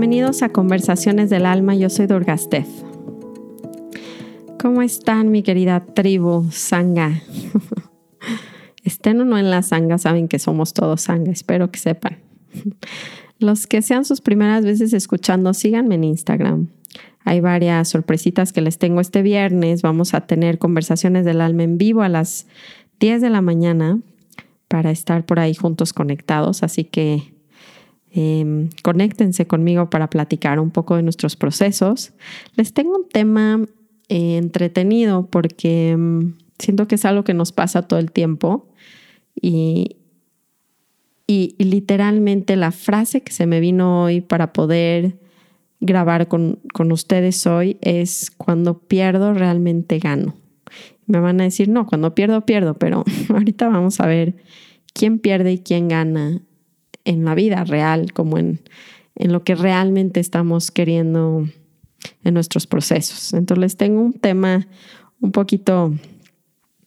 Bienvenidos a Conversaciones del Alma, yo soy Durgastef. ¿Cómo están mi querida tribu Sanga? Estén o no en la Sanga, saben que somos todos Sanga, espero que sepan. Los que sean sus primeras veces escuchando, síganme en Instagram. Hay varias sorpresitas que les tengo este viernes. Vamos a tener conversaciones del alma en vivo a las 10 de la mañana para estar por ahí juntos conectados. Así que eh, conéctense conmigo para platicar un poco de nuestros procesos. Les tengo un tema eh, entretenido porque mm, siento que es algo que nos pasa todo el tiempo y, y, literalmente la frase que se me vino hoy para poder grabar con, con ustedes hoy es cuando pierdo realmente gano. Me van a decir, no, cuando pierdo, pierdo, pero ahorita vamos a ver quién pierde y quién gana en la vida real, como en, en lo que realmente estamos queriendo en nuestros procesos. Entonces les tengo un tema un poquito,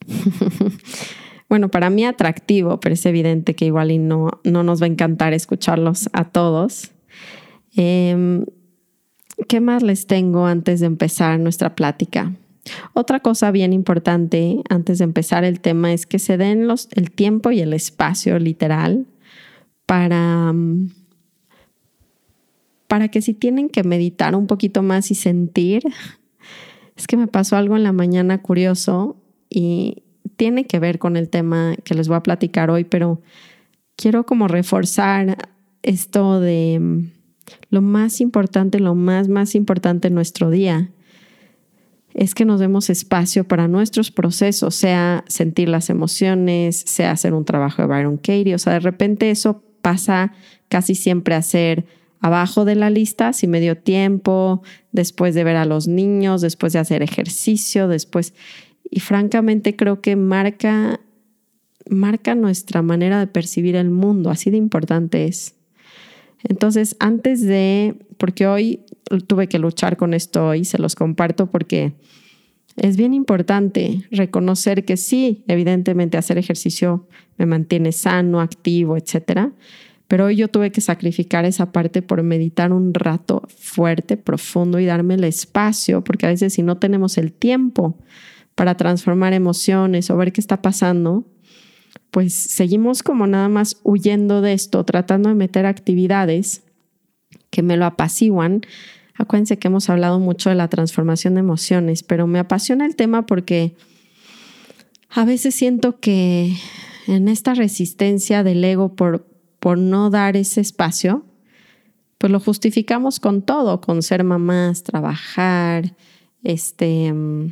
bueno, para mí atractivo, pero es evidente que igual y no, no nos va a encantar escucharlos a todos. Em, ¿Qué más les tengo antes de empezar nuestra plática? Otra cosa bien importante antes de empezar el tema es que se den los, el tiempo y el espacio literal para, para que si tienen que meditar un poquito más y sentir, es que me pasó algo en la mañana curioso y tiene que ver con el tema que les voy a platicar hoy, pero quiero como reforzar esto de lo más importante, lo más, más importante en nuestro día es que nos demos espacio para nuestros procesos, sea sentir las emociones, sea hacer un trabajo de Byron Katie, o sea, de repente eso pasa casi siempre a ser abajo de la lista, si me dio tiempo, después de ver a los niños, después de hacer ejercicio, después, y francamente creo que marca, marca nuestra manera de percibir el mundo, así de importante es. Entonces, antes de, porque hoy tuve que luchar con esto y se los comparto porque es bien importante reconocer que sí, evidentemente hacer ejercicio me mantiene sano, activo, etcétera, pero hoy yo tuve que sacrificar esa parte por meditar un rato fuerte, profundo y darme el espacio, porque a veces si no tenemos el tiempo para transformar emociones o ver qué está pasando, pues seguimos como nada más huyendo de esto, tratando de meter actividades que me lo apaciguan. Acuérdense que hemos hablado mucho de la transformación de emociones, pero me apasiona el tema porque a veces siento que en esta resistencia del ego por, por no dar ese espacio, pues lo justificamos con todo, con ser mamás, trabajar, este, mm,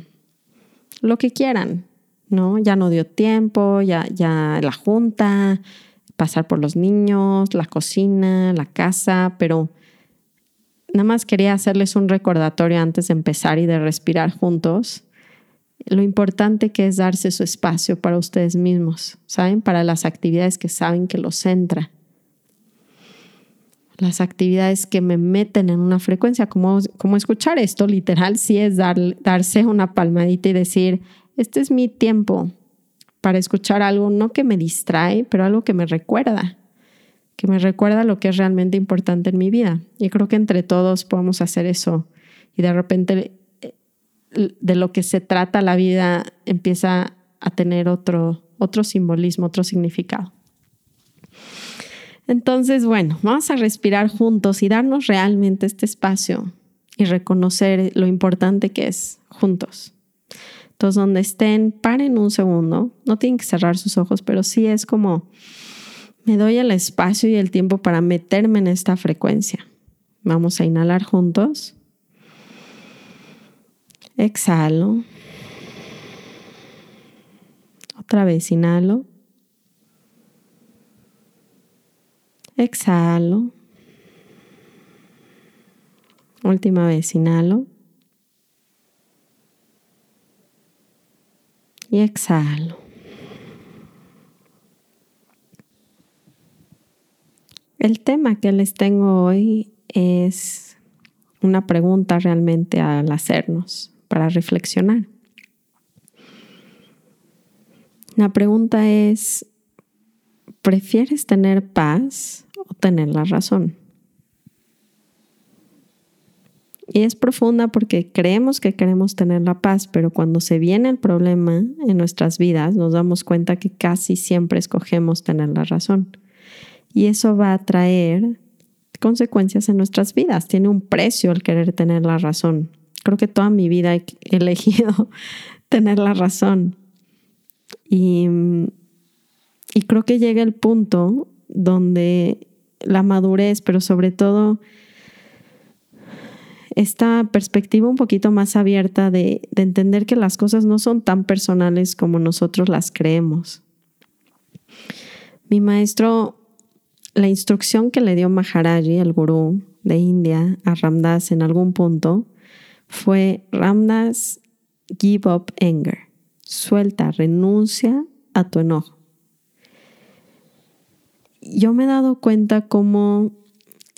lo que quieran, ¿no? Ya no dio tiempo, ya, ya la junta, pasar por los niños, la cocina, la casa, pero nada más quería hacerles un recordatorio antes de empezar y de respirar juntos. Lo importante que es darse su espacio para ustedes mismos, ¿saben? Para las actividades que saben que los centra. Las actividades que me meten en una frecuencia, como, como escuchar esto, literal, sí es dar, darse una palmadita y decir, este es mi tiempo para escuchar algo, no que me distrae, pero algo que me recuerda, que me recuerda lo que es realmente importante en mi vida. Y creo que entre todos podemos hacer eso. Y de repente eh, de lo que se trata la vida empieza a tener otro, otro simbolismo, otro significado. Entonces, bueno, vamos a respirar juntos y darnos realmente este espacio y reconocer lo importante que es juntos. Entonces, donde estén, paren un segundo. No tienen que cerrar sus ojos, pero sí es como me doy el espacio y el tiempo para meterme en esta frecuencia. Vamos a inhalar juntos. Exhalo. Otra vez inhalo. Exhalo. Última vez inhalo. y exhalo. El tema que les tengo hoy es una pregunta realmente al hacernos para reflexionar. La pregunta es, ¿prefieres tener paz o tener la razón? Y es profunda porque creemos que queremos tener la paz, pero cuando se viene el problema en nuestras vidas nos damos cuenta que casi siempre escogemos tener la razón. Y eso va a traer consecuencias en nuestras vidas. Tiene un precio el querer tener la razón. Creo que toda mi vida he elegido tener la razón. Y, y creo que llega el punto donde la madurez, pero sobre todo esta perspectiva un poquito más abierta de, de, entender que las cosas no son tan personales como nosotros las creemos. Mi maestro, la instrucción que le dio Maharaji, el gurú de India, a Ramdas en algún punto, fue Ramdas, give up anger. Suelta, renuncia a tu enojo. Yo me he dado cuenta cómo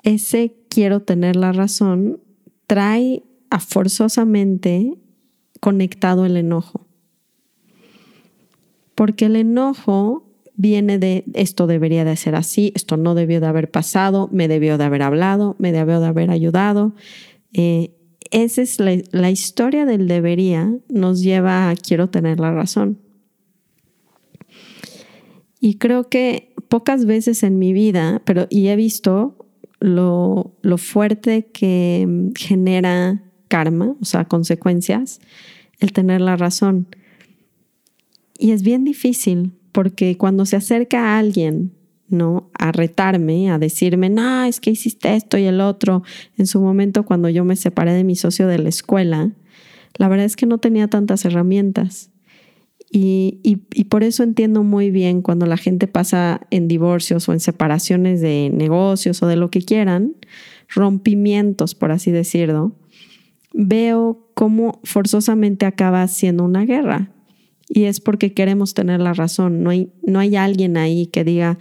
ese quiero tener la razón trae a forzosamente conectado el enojo. Porque el enojo viene de esto debería de ser así, esto no debió de haber pasado, me debió de haber hablado, me debió de haber ayudado. Eh, esa es la, historia del debería, nos lleva a quiero tener la razón. Y creo que pocas veces en mi vida, pero y he visto lo, lo fuerte que genera karma, o sea, consecuencias, el tener la razón. Y es bien difícil porque cuando se acerca a alguien, ¿no? A retarme, a decirme, no, es que hiciste esto y el otro. En su momento, cuando yo me separé de mi socio de la escuela, la verdad es que no tenía tantas herramientas. Y, y, por eso entiendo muy bien cuando la gente pasa en divorcios o en separaciones de negocios o de lo que quieran, rompimientos, por así decirlo, veo cómo forzosamente acaba siendo una guerra. Y es porque queremos tener la razón. No hay, no hay alguien ahí que diga,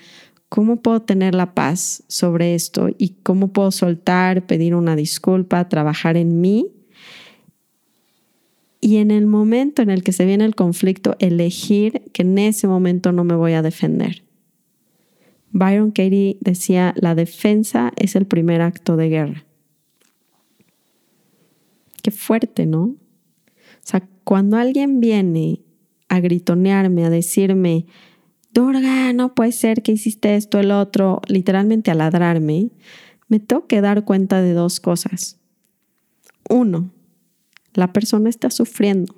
¿cómo puedo tener la paz sobre esto? ¿Y cómo puedo soltar, pedir una disculpa, trabajar en mí y en el momento en el que se viene el conflicto, elegir que en ese momento no me voy a defender. Byron Katie decía, la defensa es el primer acto de guerra. Qué fuerte, ¿no? O sea, cuando alguien viene a gritonearme, a decirme, Durga, no puede ser que hiciste esto, el otro, literalmente a ladrarme, me tengo que dar cuenta de dos cosas. Uno, la persona está sufriendo.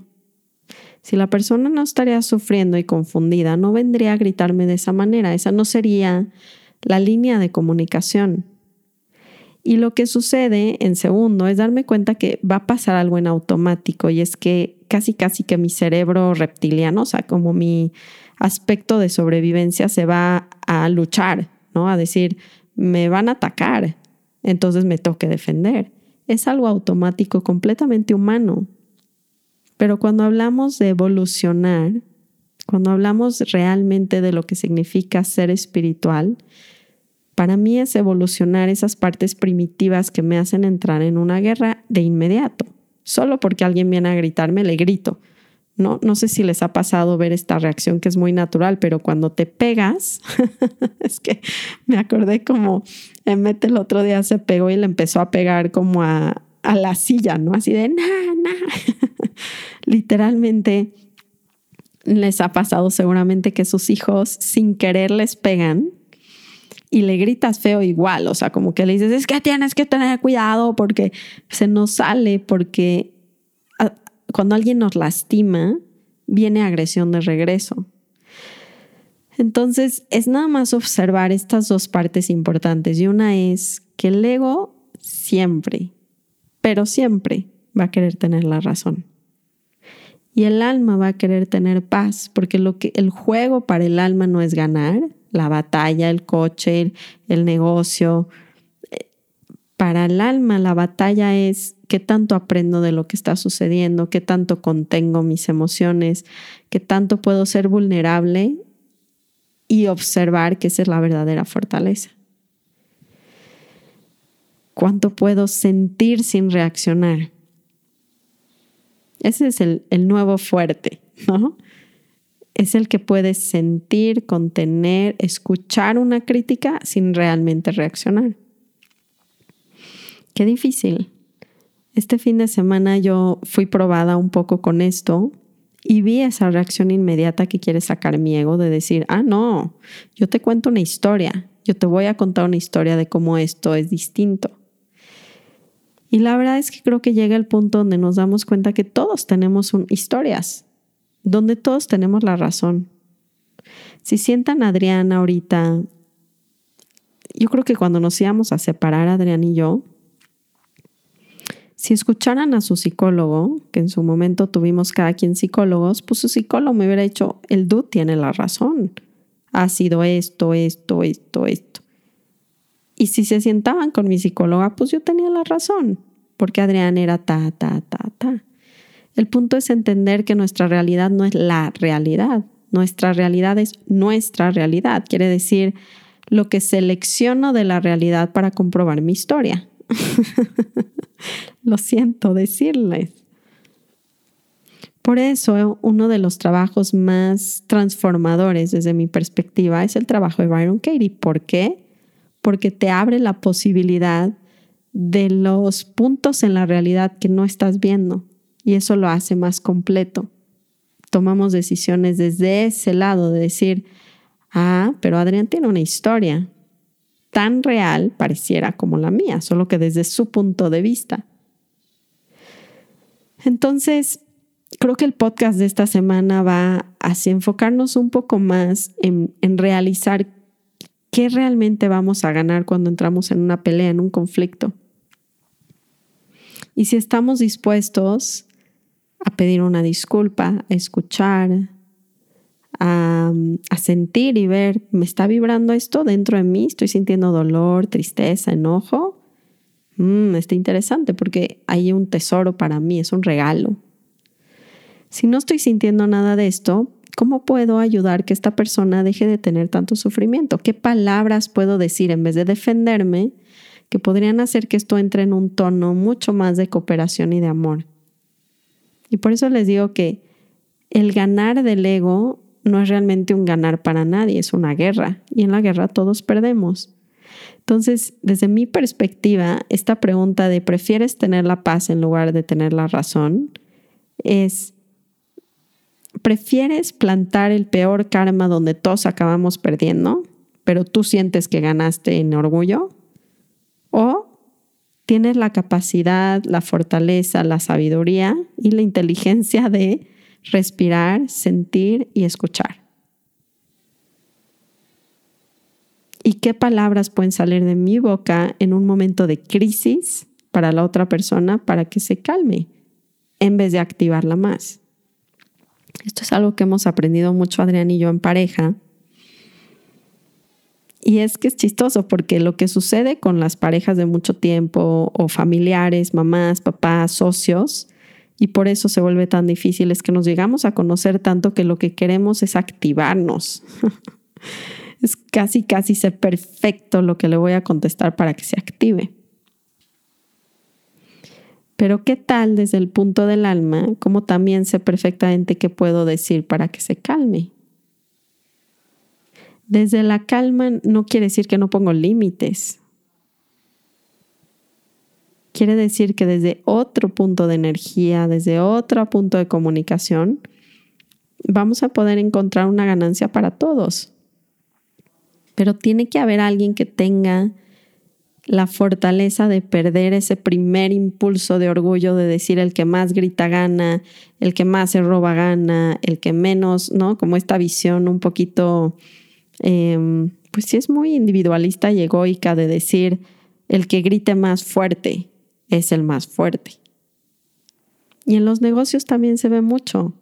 Si la persona no estaría sufriendo y confundida, no vendría a gritarme de esa manera. Esa no sería la línea de comunicación. Y lo que sucede en segundo es darme cuenta que va a pasar algo en automático y es que casi casi que mi cerebro reptiliano, o sea, como mi aspecto de sobrevivencia se va a luchar, ¿no? A decir, me van a atacar, entonces me toque defender es algo automático, completamente humano. Pero cuando hablamos de evolucionar, cuando hablamos realmente de lo que significa ser espiritual, para mí es evolucionar esas partes primitivas que me hacen entrar en una guerra de inmediato. Solo porque alguien viene a gritarme, le grito. No, no sé si les ha pasado ver esta reacción que es muy natural, pero cuando te pegas, es que me acordé como Emmett el otro día se pegó y le empezó a pegar como a, a la silla, ¿no? Así de, nah, nah. Literalmente les ha pasado seguramente que sus hijos sin querer les pegan y le gritas feo igual, o sea, como que le dices, es que tienes que tener cuidado porque se nos sale, porque cuando alguien nos lastima, viene agresión de regreso. Entonces, es nada más observar estas dos partes importantes. Y una es que el ego siempre, pero siempre va a querer tener la razón. Y el alma va a querer tener paz, porque lo que el juego para el alma no es ganar, la batalla, el coche, el negocio. Para el alma la batalla es qué tanto aprendo de lo que está sucediendo, qué tanto contengo mis emociones, qué tanto puedo ser vulnerable y observar que esa es la verdadera fortaleza. Cuánto puedo sentir sin reaccionar. Ese es el, el nuevo fuerte, ¿no? Es el que puede sentir, contener, escuchar una crítica sin realmente reaccionar. Qué difícil. Este fin de semana yo fui probada un poco con esto y vi esa reacción inmediata que quiere sacar mi ego de decir, ah, no, yo te cuento una historia, yo te voy a contar una historia de cómo esto es distinto. Y la verdad es que creo que llega el punto donde nos damos cuenta que todos tenemos historias, donde todos tenemos la razón. Si sientan a Adriana ahorita, yo creo que cuando nos íbamos a separar, Adrián y yo, si escucharan a su psicólogo, que en su momento tuvimos cada quien psicólogos, pues su psicólogo me hubiera dicho, el dude tiene la razón. Ha sido esto, esto, esto, esto. Y si se sientaban con mi psicóloga, pues yo tenía la razón, porque Adrián era ta, ta, ta, ta. El punto es entender que nuestra realidad no es la realidad. Nuestra realidad es nuestra realidad. Quiere decir lo que selecciono de la realidad para comprobar mi historia. Lo siento decirles. Por eso, uno de los trabajos más transformadores desde mi perspectiva es el trabajo de Byron Katie. ¿Por qué? Porque te abre la posibilidad de los puntos en la realidad que no estás viendo y eso lo hace más completo. Tomamos decisiones desde ese lado de decir, ah, pero Adrián tiene una historia tan real, pareciera como la mía, solo que desde su punto de vista. Entonces, creo que el podcast de esta semana va hacia enfocarnos un poco más en, en realizar qué realmente vamos a ganar cuando entramos en una pelea, en un conflicto. Y si estamos dispuestos a pedir una disculpa, a escuchar, a, a, sentir y ver, ¿me está vibrando esto dentro de mí? ¿Estoy sintiendo dolor, tristeza, enojo? Mm, está interesante porque hay un tesoro para mí, es un regalo. Si no estoy sintiendo nada de esto, ¿cómo puedo ayudar que esta persona deje de tener tanto sufrimiento? ¿Qué palabras puedo decir en vez de defenderme que podrían hacer que esto entre en un tono mucho más de cooperación y de amor? Y por eso les digo que el ganar del ego no es realmente un ganar para nadie, es una guerra. Y en la guerra todos perdemos. Entonces, desde mi perspectiva, esta pregunta de ¿prefieres tener la paz en lugar de tener la razón? es, ¿prefieres plantar el peor karma donde todos acabamos perdiendo, pero tú sientes que ganaste en orgullo? ¿O tienes la capacidad, la fortaleza, la sabiduría y la inteligencia de respirar, sentir y escuchar? y qué palabras pueden salir de mi boca en un momento de crisis para la otra persona para que se calme en vez de activarla más. Esto es algo que hemos aprendido mucho Adrián y yo en pareja. Y es que es chistoso porque lo que sucede con las parejas de mucho tiempo o familiares, mamás, papás, socios, y por eso se vuelve tan difícil es que nos llegamos a conocer tanto que lo que queremos es activarnos. es casi, casi ser perfecto lo que le voy a contestar para que se active. Pero ¿qué tal desde el punto del alma? Como también sé perfectamente qué puedo decir para que se calme. Desde la calma no quiere decir que no pongo límites. Quiere decir que desde otro punto de energía, desde otro punto de comunicación, vamos a poder encontrar una ganancia para todos pero tiene que haber alguien que tenga la fortaleza de perder ese primer impulso de orgullo de decir el que más grita gana, el que más se roba gana, el que menos, ¿no? Como esta visión un poquito, em, pues sí es muy individualista y egoica de decir el que grite más fuerte es el más fuerte. Y en los negocios también se ve mucho.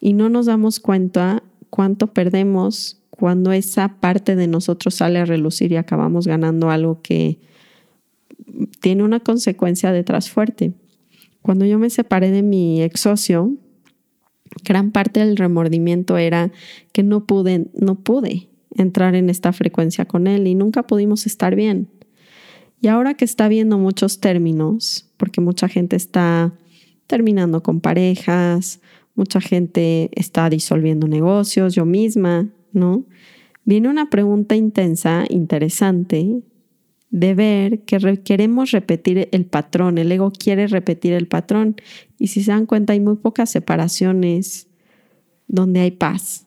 Y no nos damos cuenta cuánto perdemos cuando esa parte de nosotros sale a relucir y acabamos ganando algo que tiene una consecuencia detrás fuerte. Cuando yo me separé de mi ex socio, gran parte del remordimiento era que no pude, no pude entrar en esta frecuencia con él y nunca pudimos estar bien. Y ahora que está viendo muchos términos, porque mucha gente está terminando con parejas, mucha gente está disolviendo negocios, yo misma ¿no? Viene una pregunta intensa, interesante, de ver que queremos repetir el patrón, el ego quiere repetir el patrón. Y si se dan cuenta, hay muy pocas separaciones donde hay paz.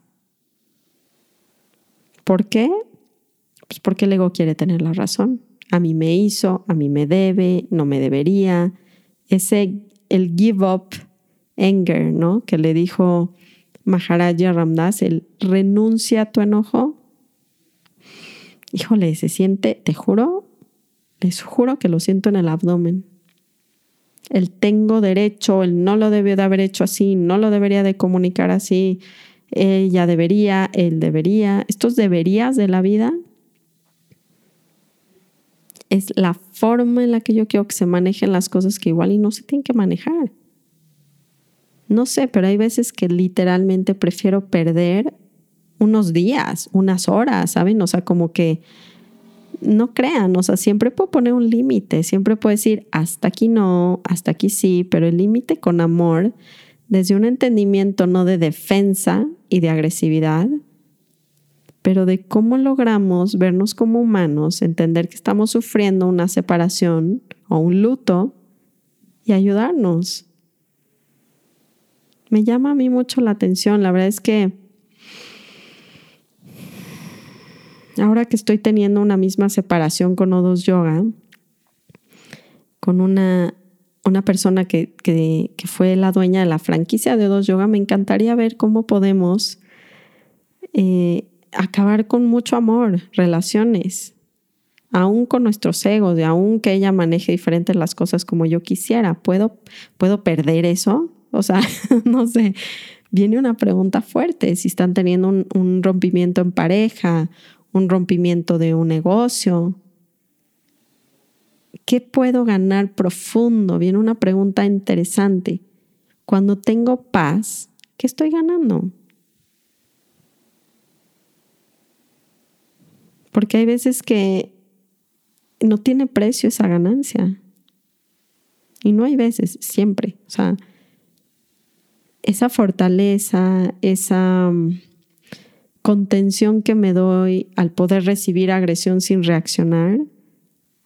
¿Por qué? Pues porque el ego quiere tener la razón. A mí me hizo, a mí me debe, no me debería. Ese, el give up anger, ¿no? Que le dijo Maharaja Ramdas, el renuncia a tu enojo. Híjole, se siente, te juro, les juro que lo siento en el abdomen. El tengo derecho, el no lo debió de haber hecho así, no lo debería de comunicar así, ella debería, él debería. Estos deberías de la vida es la forma en la que yo quiero que se manejen las cosas que igual y no se tienen que manejar. No sé, pero hay veces que literalmente prefiero perder unos días, unas horas, ¿saben? O sea, como que no crean, o sea, siempre puedo poner un límite, siempre puedo decir hasta aquí no, hasta aquí sí, pero el límite con amor, desde un entendimiento no de defensa y de agresividad, pero de cómo logramos vernos como humanos, entender que estamos sufriendo una separación o un luto y ayudarnos. Me llama a mí mucho la atención, la verdad es que ahora que estoy teniendo una misma separación con Odos Yoga, con una, una persona que, que, fue la dueña de la franquicia de Odos Yoga, me encantaría ver cómo podemos eh, acabar con mucho amor, relaciones, aún con nuestros egos, de aún que ella maneje diferentes las cosas como yo quisiera. ¿Puedo, ¿Puedo perder eso? O sea, no sé, viene una pregunta fuerte, si están teniendo un rompimiento en pareja un rompimiento de un negocio. ¿Qué puedo ganar profundo? Viene una pregunta interesante. Cuando tengo paz, ¿qué estoy ganando? Porque hay veces que no tiene precio esa ganancia. Y no hay veces, siempre. O sea, esa fortaleza, esa contención que me doy al poder recibir agresión sin reaccionar,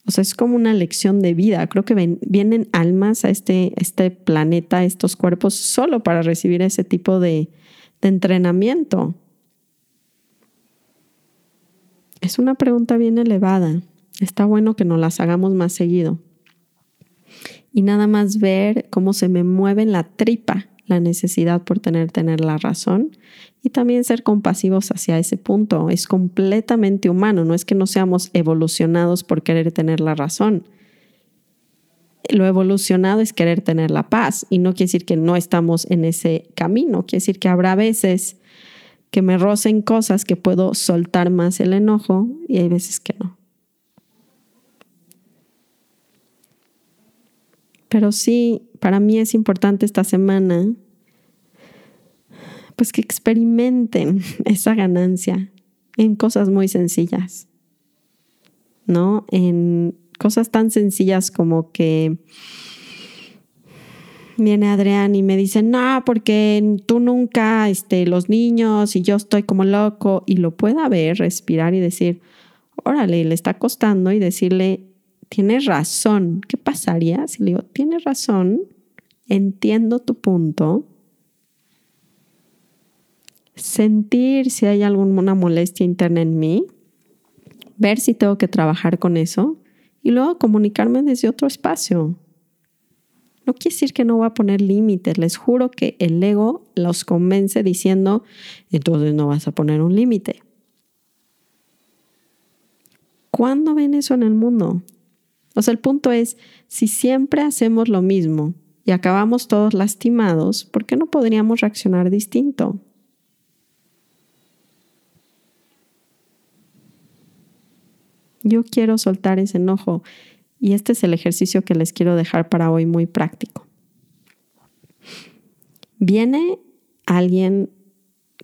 o sea, es como una lección de vida. Creo que vienen almas a este, este planeta, a estos cuerpos, solo para recibir ese tipo de, de entrenamiento. Es una pregunta bien elevada. Está bueno que nos las hagamos más seguido. Y nada más ver cómo se me mueve la tripa la necesidad por tener, tener la razón y también ser compasivos hacia ese punto. Es completamente humano, no es que no seamos evolucionados por querer tener la razón. Lo evolucionado es querer tener la paz y no quiere decir que no estamos en ese camino, quiere decir que habrá veces que me rocen cosas que puedo soltar más el enojo y hay veces que no. Pero sí, para mí es importante esta semana pues que experimenten esa ganancia en cosas muy sencillas, ¿no? En cosas tan sencillas como que viene Adrián y me dice, no, porque tú nunca, este, los niños y yo estoy como loco y lo pueda ver, respirar y decir, órale, le está costando y decirle, tienes razón, ¿qué pasaría si le digo, tienes razón, entiendo tu punto, sentir si hay alguna molestia interna en mí, ver si tengo que trabajar con eso y luego comunicarme desde otro espacio. No quiere decir que no voy a poner límites, les juro que el ego los convence diciendo, entonces no vas a poner un límite. ¿Cuándo ven eso en el mundo? O sea, el punto es, si siempre hacemos lo mismo y acabamos todos lastimados, ¿por qué no podríamos reaccionar distinto? Yo quiero soltar ese enojo y este es el ejercicio que les quiero dejar para hoy muy práctico. Viene alguien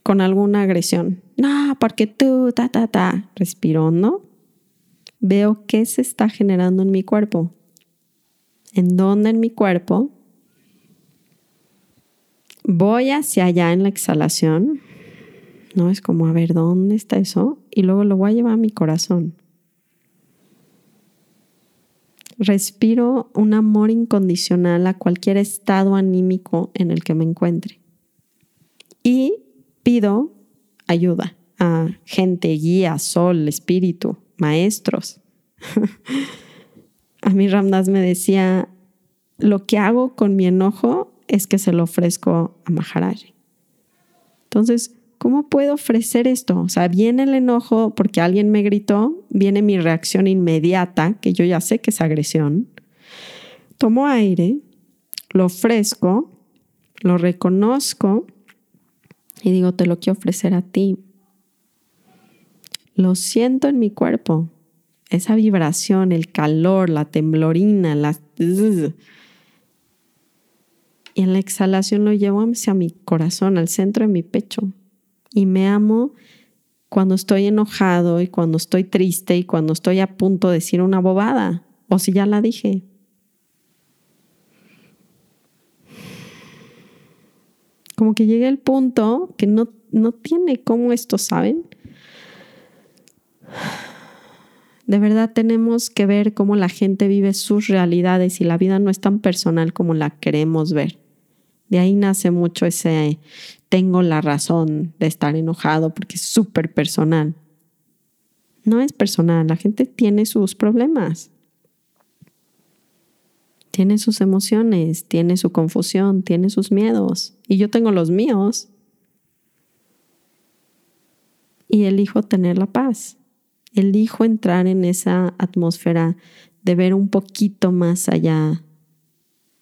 con alguna agresión. No, porque tú, ta, ta, ta. Respiro ¿no? Veo qué se está generando en mi cuerpo. ¿En dónde en mi cuerpo? Voy hacia allá en la exhalación. No es como, a ver, ¿dónde está eso? Y luego lo voy a llevar a mi corazón. Respiro un amor incondicional a cualquier estado anímico en el que me encuentre. Y pido ayuda a gente, guía, sol, espíritu, maestros. a mí Ramdas me decía, lo que hago con mi enojo es que se lo ofrezco a Maharaj. Entonces, ¿cómo puedo ofrecer esto? O sea, viene el enojo porque alguien me gritó, viene mi reacción inmediata, que yo ya sé que es agresión. Tomo aire, lo ofrezco, lo reconozco y digo, te lo quiero ofrecer a ti. Lo siento en mi cuerpo, esa vibración, el calor, la temblorina, la... Y en la exhalación lo llevo hacia mi corazón, al centro de mi pecho. Y me amo cuando estoy enojado y cuando estoy triste y cuando estoy a punto de decir una bobada. O si ya la dije. Como que llegue el punto que no, no tiene cómo esto, ¿saben? De verdad tenemos que ver cómo la gente vive sus realidades y la vida no es tan personal como la queremos ver. De ahí nace mucho ese tengo la razón de estar enojado porque es súper personal. No es personal, la gente tiene sus problemas, tiene sus emociones, tiene su confusión, tiene sus miedos y yo tengo los míos. Y elijo tener la paz, elijo entrar en esa atmósfera de ver un poquito más allá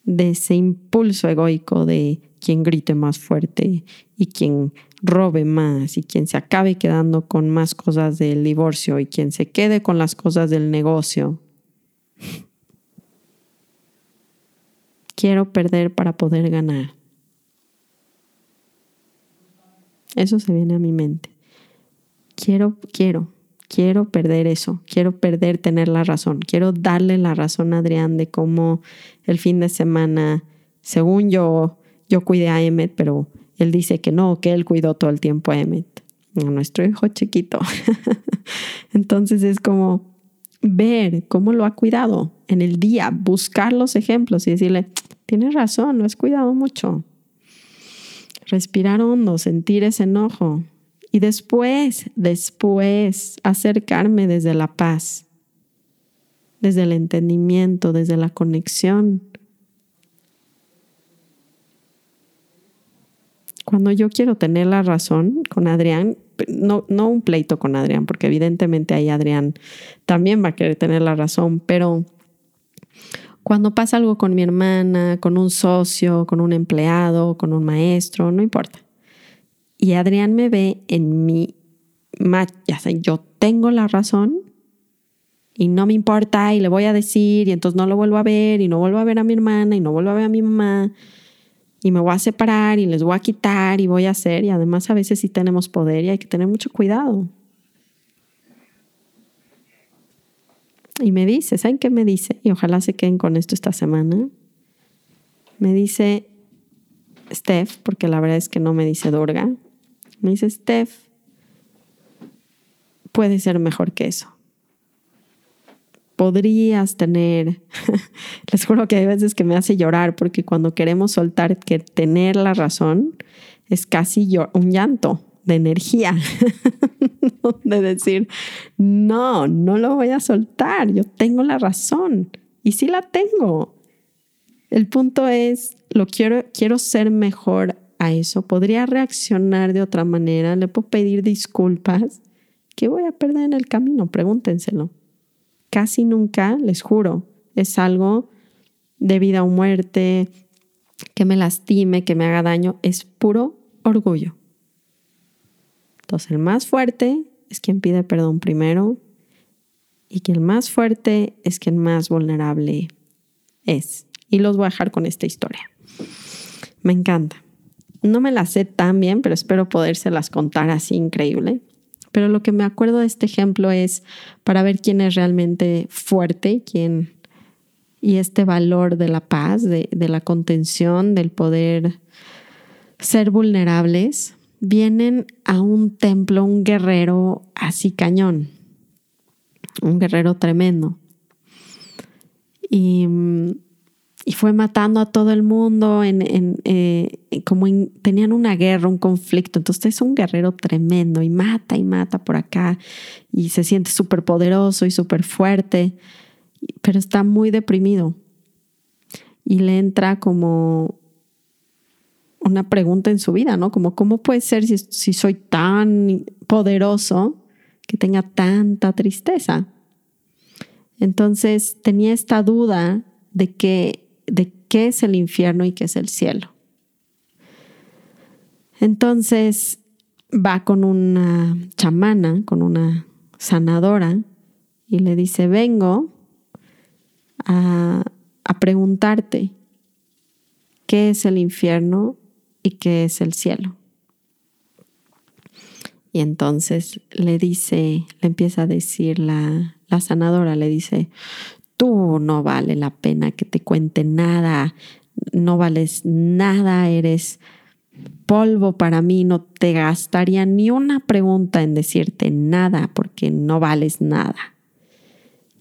de ese impulso egoico de quien grite más fuerte y quien robe más y quien se acabe quedando con más cosas del divorcio y quien se quede con las cosas del negocio. Quiero perder para poder ganar. Eso se viene a mi mente. Quiero, quiero, quiero perder eso, quiero perder tener la razón, quiero darle la razón a Adrián de cómo el fin de semana, según yo, yo cuidé a Emmet, pero él dice que no, que él cuidó todo el tiempo a Emmet, a nuestro hijo chiquito. Entonces es como ver cómo lo ha cuidado en el día, buscar los ejemplos y decirle, tienes razón, lo has cuidado mucho. Respirar hondo, sentir ese enojo, y después, después, acercarme desde la paz, desde el entendimiento, desde la conexión. Cuando yo quiero tener la razón con Adrián, no, no un pleito con Adrián, porque evidentemente ahí Adrián también va a querer tener la razón, pero cuando pasa algo con mi hermana, con un socio, con un empleado, con un maestro, no importa y Adrián me ve en mi, ya yo tengo la razón y no me importa y le voy a decir y entonces no lo vuelvo a ver y no vuelvo a ver a mi hermana y no vuelvo a ver a mi mamá y me voy a separar y les voy a quitar y voy a hacer y además a veces sí tenemos poder y hay que tener mucho cuidado. Y me dice, ¿saben qué me dice? Y ojalá se queden con esto esta semana. Me dice Steph, porque la verdad es que no me dice Durga, me dice, Steph, puede ser mejor que eso. Podrías tener, les juro que hay veces que me hace llorar porque cuando queremos soltar que tener la razón es casi un llanto de energía, de decir, no, no lo voy a soltar, yo tengo la razón y sí la tengo. El punto es, lo quiero, quiero ser mejor a eso, podría reaccionar de otra manera, le puedo pedir disculpas. ¿Qué voy a perder en el camino? Pregúntenselo. Casi nunca, les juro, es algo de vida o muerte, que me lastime, que me haga daño, es puro orgullo. Entonces el más fuerte es quien pide perdón primero y que el más fuerte es quien más vulnerable es. Y los voy a dejar con esta historia. Me encanta. No me las sé tan bien, pero espero podérselas contar así increíble. Pero lo que me acuerdo de este ejemplo es para ver quién es realmente fuerte, quién y este valor de la paz, de, de la contención, del poder ser vulnerables, vienen a un templo, un guerrero así cañón, un guerrero tremendo. y, fue matando a todo el mundo, en, eh, como tenían una guerra, un conflicto. Entonces es un guerrero tremendo y mata y mata por acá y se siente súper poderoso y súper fuerte, pero está muy deprimido. Y le entra como una pregunta en su vida, ¿no? Como, ¿cómo puede ser si, si soy tan poderoso que tenga tanta tristeza? Entonces tenía esta duda de, que, de qué es el infierno y qué es el cielo. Entonces va con una chamana, con una sanadora, y le dice, vengo a, a preguntarte qué es el infierno y qué es el cielo. Y entonces le dice, le empieza a decir la, la sanadora, le dice, tú no vale la pena que te cuente nada, no vales nada, eres polvo para mí, no te gastaría ni una pregunta en decirte nada porque no vales nada.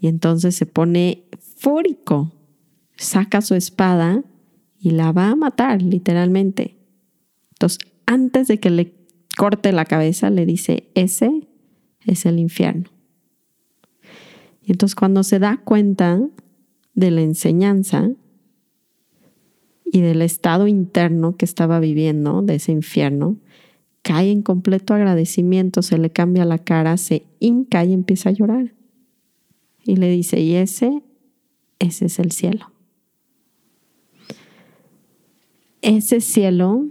Y entonces se pone fúrico, saca su espada y la va a matar literalmente. Entonces, antes de que le corte la cabeza, le dice, ese es el infierno. Entonces cuando se da cuenta de la enseñanza y del estado interno que estaba viviendo, de ese infierno, cae en completo agradecimiento, se le cambia la cara, se hinca y empieza a llorar. Y le dice, y ese, ese es el cielo. Ese cielo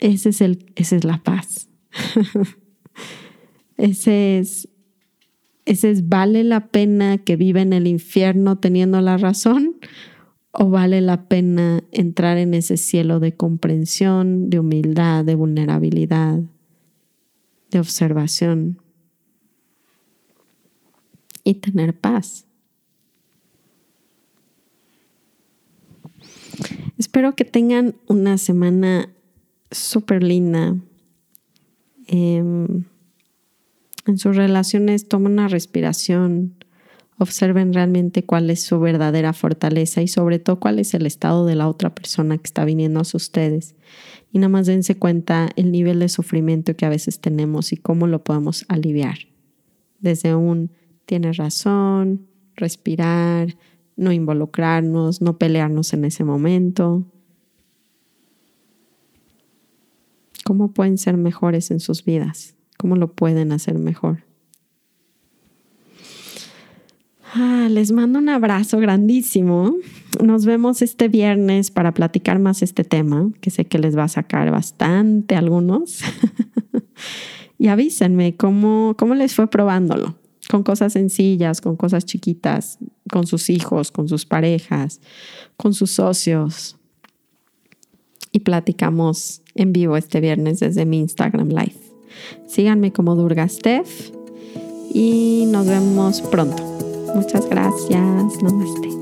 ese es el, esa es la paz. ese es, ese es, ¿vale la pena que viva en el infierno teniendo la razón? ¿O vale la pena entrar en ese cielo de comprensión, de humildad, de vulnerabilidad, de observación y tener paz? Espero que tengan una semana súper linda. Em, en sus relaciones tomen una respiración, observen realmente cuál es su verdadera fortaleza y sobre todo cuál es el estado de la otra persona que está viniendo a ustedes. Y nada más dense cuenta el nivel de sufrimiento que a veces tenemos y cómo lo podemos aliviar. Desde un tienes razón, respirar, no involucrarnos, no pelearnos en ese momento, cómo pueden ser mejores en sus vidas, cómo lo pueden hacer mejor. Ah, les mando un abrazo grandísimo. Nos vemos este viernes para platicar más este tema, que sé que les va a sacar bastante algunos. y avísenme cómo, cómo les fue probándolo, con cosas sencillas, con cosas chiquitas, con sus hijos, con sus parejas, con sus socios. Y platicamos en vivo este viernes desde mi Instagram Live. Síganme como Durgastef y nos vemos pronto. Muchas gracias. Namaste.